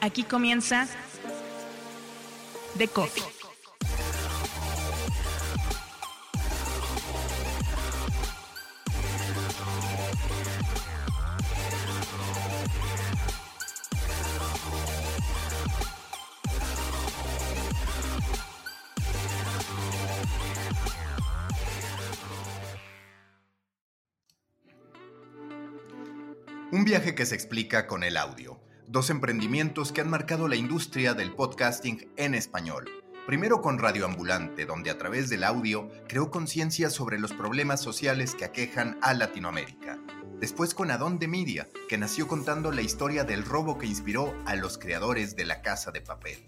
Aquí comienza The Coffee. Un viaje que se explica con el audio dos emprendimientos que han marcado la industria del podcasting en español. Primero con Radio Ambulante, donde a través del audio creó conciencia sobre los problemas sociales que aquejan a Latinoamérica. Después con Adonde Media, que nació contando la historia del robo que inspiró a los creadores de La Casa de Papel.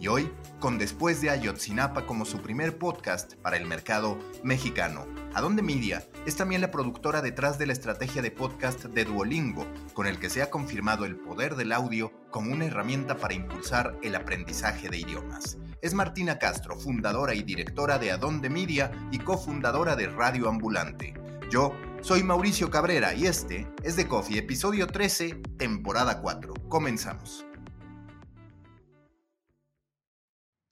Y hoy, con Después de Ayotzinapa como su primer podcast para el mercado mexicano, Adonde Media es también la productora detrás de la estrategia de podcast de Duolingo, con el que se ha confirmado el poder del audio como una herramienta para impulsar el aprendizaje de idiomas. Es Martina Castro, fundadora y directora de Adonde Media y cofundadora de Radio Ambulante. Yo soy Mauricio Cabrera y este es The Coffee, episodio 13, temporada 4. Comenzamos.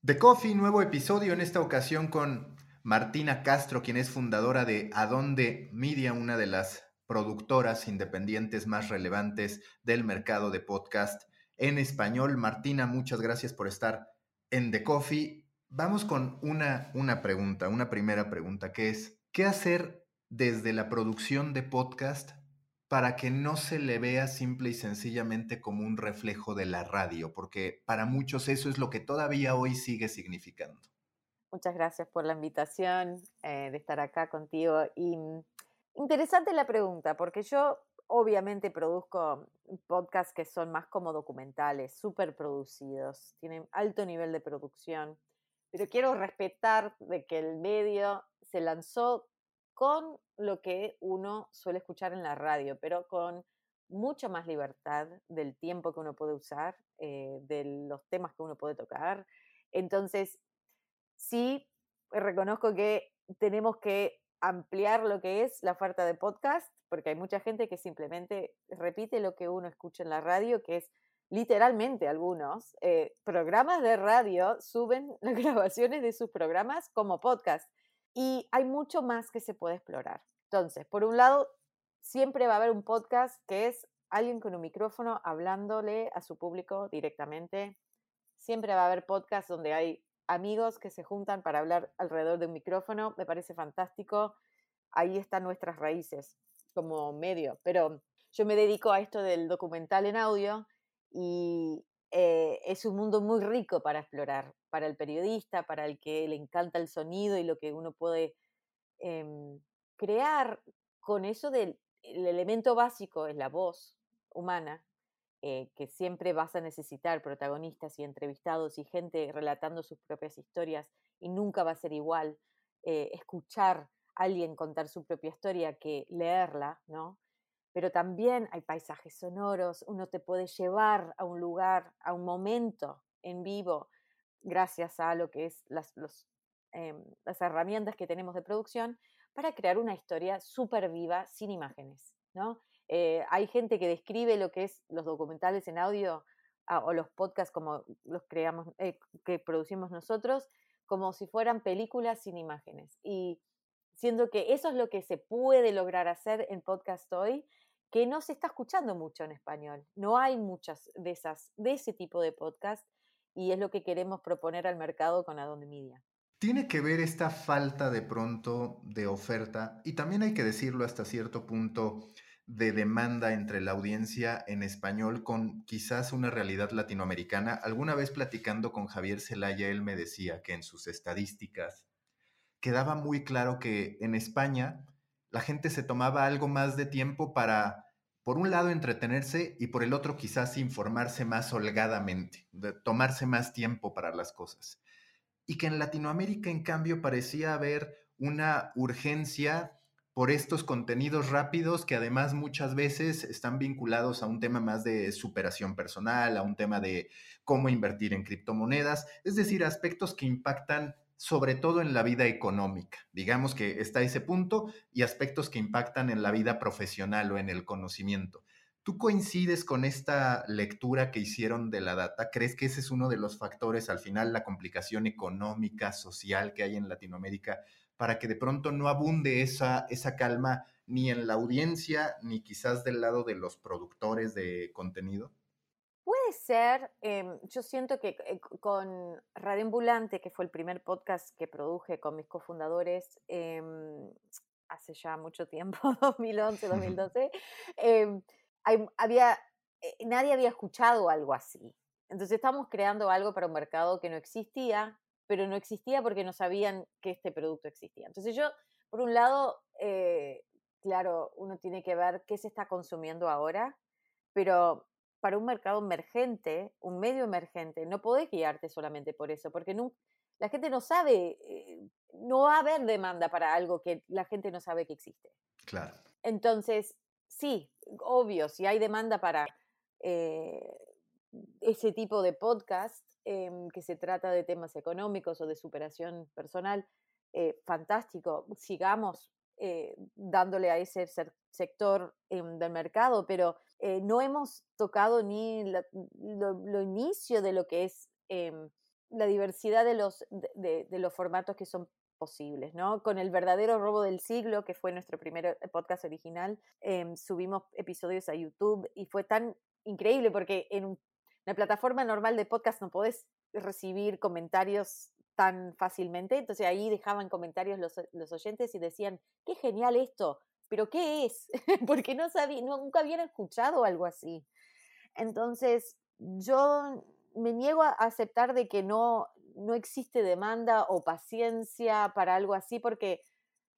The Coffee, nuevo episodio en esta ocasión con Martina Castro, quien es fundadora de Adonde Media, una de las productoras independientes más relevantes del mercado de podcast en español. Martina, muchas gracias por estar en The Coffee. Vamos con una, una pregunta, una primera pregunta, que es, ¿qué hacer desde la producción de podcast para que no se le vea simple y sencillamente como un reflejo de la radio? Porque para muchos eso es lo que todavía hoy sigue significando. Muchas gracias por la invitación eh, de estar acá contigo. Y mm, interesante la pregunta, porque yo obviamente produzco podcasts que son más como documentales, súper producidos, tienen alto nivel de producción, pero quiero respetar de que el medio se lanzó con lo que uno suele escuchar en la radio, pero con mucha más libertad del tiempo que uno puede usar, eh, de los temas que uno puede tocar. Entonces, sí reconozco que tenemos que ampliar lo que es la oferta de podcast, porque hay mucha gente que simplemente repite lo que uno escucha en la radio, que es literalmente algunos eh, programas de radio suben las grabaciones de sus programas como podcast. Y hay mucho más que se puede explorar. Entonces, por un lado, siempre va a haber un podcast que es alguien con un micrófono hablándole a su público directamente. Siempre va a haber podcast donde hay amigos que se juntan para hablar alrededor de un micrófono, me parece fantástico. Ahí están nuestras raíces como medio, pero yo me dedico a esto del documental en audio y es un mundo muy rico para explorar, para el periodista, para el que le encanta el sonido y lo que uno puede em, crear con eso del elemento básico es la voz humana eh, que siempre vas a necesitar protagonistas y entrevistados y gente relatando sus propias historias y nunca va a ser igual eh, escuchar a alguien contar su propia historia que leerla, ¿no? Pero también hay paisajes sonoros, uno te puede llevar a un lugar, a un momento en vivo, gracias a lo que es las, em, las herramientas que tenemos de producción, para crear una historia súper viva sin imágenes, ¿no? Eh, hay gente que describe lo que es los documentales en audio ah, o los podcasts como los creamos, eh, que producimos nosotros, como si fueran películas sin imágenes. Y siendo que eso es lo que se puede lograr hacer en podcast hoy, que no se está escuchando mucho en español. No hay muchas de esas, de ese tipo de podcast, y es lo que queremos proponer al mercado con Adonde Media. Tiene que ver esta falta de pronto de oferta, y también hay que decirlo hasta cierto punto, de demanda entre la audiencia en español con quizás una realidad latinoamericana. Alguna vez platicando con Javier Zelaya, él me decía que en sus estadísticas quedaba muy claro que en España la gente se tomaba algo más de tiempo para, por un lado, entretenerse y por el otro, quizás informarse más holgadamente, de tomarse más tiempo para las cosas. Y que en Latinoamérica, en cambio, parecía haber una urgencia por estos contenidos rápidos que además muchas veces están vinculados a un tema más de superación personal, a un tema de cómo invertir en criptomonedas, es decir, aspectos que impactan sobre todo en la vida económica. Digamos que está ese punto y aspectos que impactan en la vida profesional o en el conocimiento. ¿Tú coincides con esta lectura que hicieron de la data? ¿Crees que ese es uno de los factores, al final, la complicación económica, social que hay en Latinoamérica, para que de pronto no abunde esa, esa calma ni en la audiencia, ni quizás del lado de los productores de contenido? Puede ser, em, yo siento que eh, con Radio Ambulante, que fue el primer podcast que produje con mis cofundadores em, hace ya mucho tiempo, 2011, 2012, em, había, eh, nadie había escuchado algo así. Entonces estamos creando algo para un mercado que no existía, pero no existía porque no sabían que este producto existía. Entonces yo, por un lado, eh, claro, uno tiene que ver qué se está consumiendo ahora, pero para un mercado emergente, un medio emergente, no podés guiarte solamente por eso, porque la gente no sabe, eh, no va a haber demanda para algo que la gente no sabe que existe. Claro. Entonces, sí, obvio, si hay demanda para eh, ese tipo de podcast, em, que se trata de temas económicos o de superación personal, eh, fantástico, sigamos eh, dándole a ese sector em, del mercado, pero no hemos tocado ni lo, inicio de lo que es em, la diversidad de los, de, los formatos que son posibles, ¿no? Con el verdadero robo del siglo, que fue nuestro primer eh, podcast original, em, subimos episodios a YouTube y fue tan increíble porque en una plataforma normal de podcast no podés recibir comentarios tan fácilmente, entonces ahí dejaban comentarios los, los oyentes y decían, qué genial esto, pero ¿qué es? porque no sabía, nunca habían escuchado algo así. Entonces, yo me niego a aceptar de que no, no existe demanda o paciencia para algo así porque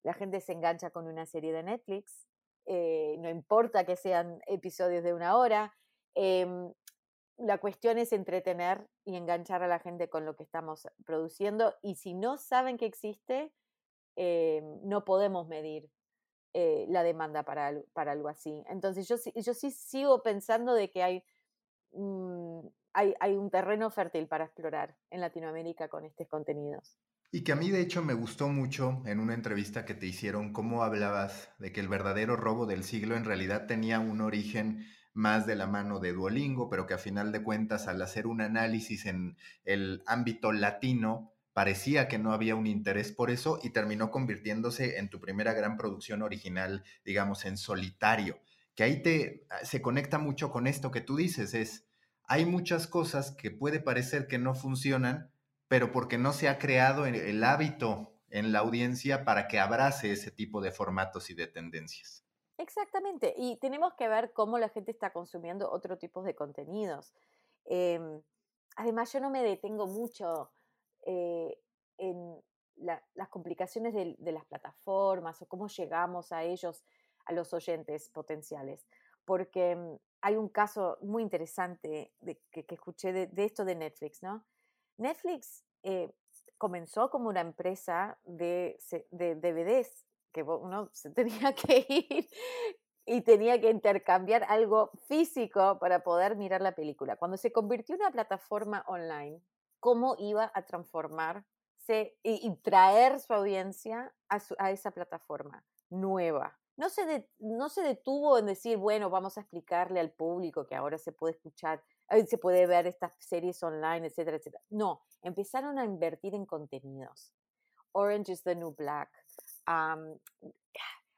la gente se engancha con una serie de Netflix, eh, no importa que sean episodios de una hora. Em, la cuestión es entretener y enganchar a la gente con lo que estamos produciendo y si no saben que existe, em, no podemos medir eh, la demanda para, para, algo así. Entonces yo, yo sí sigo pensando de que hay mm, hay, un terreno fértil para explorar en Latinoamérica con estos contenidos. Y que a mí de hecho me gustó mucho en una entrevista que te hicieron cómo hablabas de que el verdadero robo del siglo en realidad tenía un origen más de la mano de Duolingo, pero que a final de cuentas al hacer un análisis en el ámbito latino parecía que no había un interés por eso y terminó convirtiéndose en tu primera gran producción original, digamos, en solitario. Que ahí te se conecta mucho con esto que tú dices, es hay muchas cosas que puede parecer que no funcionan, pero porque no se ha creado el hábito en la audiencia para que abrace ese tipo de formatos y de tendencias. Exactamente, y tenemos que ver cómo la gente está consumiendo otro tipo de contenidos. Em, además, yo no me detengo mucho eh, en las complicaciones de, de, las plataformas o cómo llegamos a ellos, a los oyentes potenciales, porque mm, hay un caso muy interesante que, escuché de, esto de Netflix, ¿no? Netflix eh, comenzó como una empresa de, DVDs, que uno se tenía que ir y tenía que intercambiar algo físico para poder mirar la película. Cuando se convirtió en una plataforma online, ¿cómo iba a transformarse y, traer su audiencia a, a esa plataforma nueva? no se, no se detuvo en decir, bueno, vamos a explicarle al público que ahora se puede escuchar, se puede ver estas series online, etcétera, etcétera. No, empezaron a invertir en contenidos. Orange is the New Black.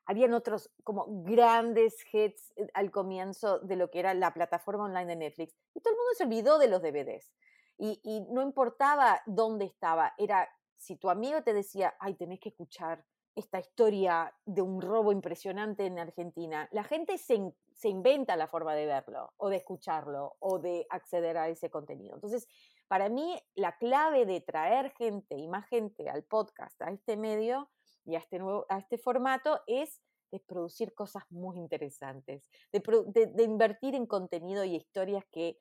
Habían otros como grandes hits eh, al comienzo de lo que era la plataforma online de Netflix. Y todo el mundo se olvidó de los DVDs. Y, no importaba dónde estaba, era si tu amigo te decía, ay, tenés que escuchar esta historia de un robo impresionante en Argentina, la gente se, inventa la forma de verlo o de escucharlo o de acceder a ese contenido. Entonces, para mí, la clave de traer gente y más gente al podcast, a este medio y a este, nuevo, a este formato es de producir cosas muy interesantes, de, invertir en contenido y historias que,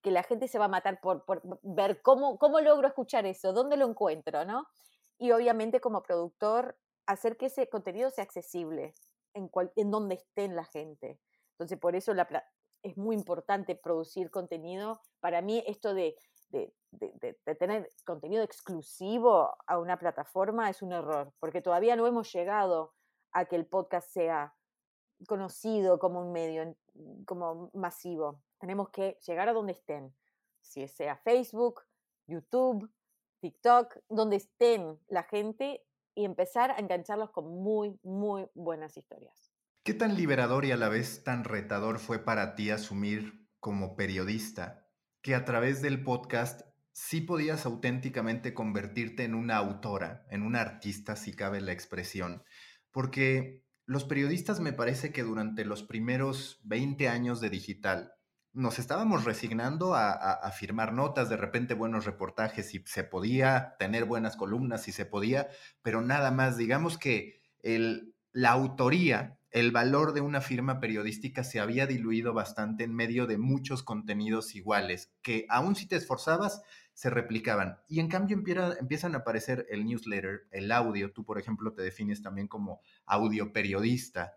que la gente se va a matar por, ver cómo, cómo logro escuchar eso, dónde lo encuentro, ¿no? y obviamente como productor hacer que ese contenido sea accesible en, cual, en donde esté la gente. Entonces, por eso es muy importante producir contenido. Para mí, esto de, de, tener contenido exclusivo a una plataforma es un error, porque todavía no hemos llegado a que el podcast sea conocido como un medio. como masivo. Tenemos que llegar a donde estén, si sea Facebook, YouTube, TikTok, donde estén la gente y empezar a engancharlos con muy, muy buenas historias. ¿Qué tan liberador y a la vez tan retador fue para ti asumir como periodista que a través del podcast sí podías auténticamente convertirte en una autora, en una artista, si cabe la expresión? Porque los periodistas me parece que durante los primeros 20 años de digital nos estábamos resignando a, firmar notas, de repente buenos reportajes, si se podía, tener buenas columnas, si se podía, pero nada más. Digamos que el, la autoría, el valor de una firma periodística se había diluido bastante en medio de muchos contenidos iguales, que aún si te esforzabas, se replicaban. Y en cambio empiezan a aparecer el newsletter, el audio. Tú, por ejemplo, te defines también como audio periodista.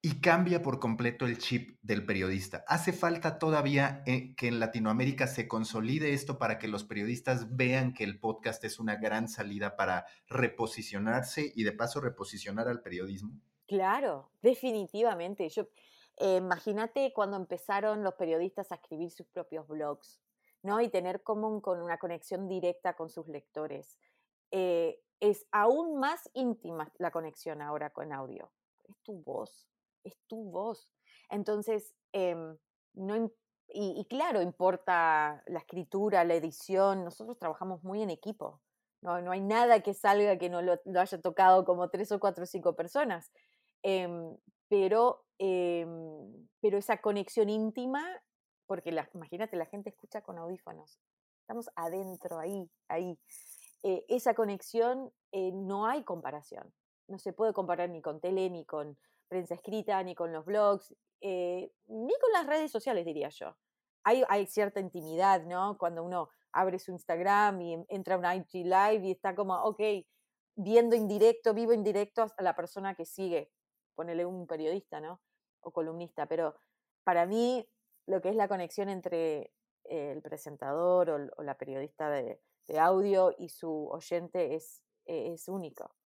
Y cambia por completo el chip del periodista. ¿Hace falta todavía eh, que en Latinoamérica se consolide esto para que los periodistas vean que el podcast es una gran salida para reposicionarse y de paso reposicionar al periodismo? Claro, definitivamente. Yo, eh, imagínate cuando empezaron los periodistas a escribir sus propios blogs ¿no? Y tener como con una conexión directa con sus lectores. Eh, es aún más íntima la conexión ahora con audio. Es tu voz, es tu voz. Entonces, em, no, y, claro, importa la escritura, la edición, nosotros trabajamos muy en equipo. No, no hay nada que salga que no lo, haya tocado como tres o cuatro o cinco personas. Em, pero, em, pero esa conexión íntima porque imagínate, la gente escucha con audífonos. Estamos adentro, ahí, ahí. Eh, esa conexión eh, no hay comparación. No se puede comparar ni con tele, ni con prensa escrita, ni con los blogs, eh, ni con las redes sociales, diría yo. Hay, hay, cierta intimidad, ¿no? Cuando uno abre su Instagram y entra a un IG Live y está como, ok, viendo en directo, vivo en directo a la persona que sigue. Ponele un periodista, ¿no? O columnista. Pero para mí lo que es la conexión entre el presentador o, la periodista de, audio y su oyente es, es único.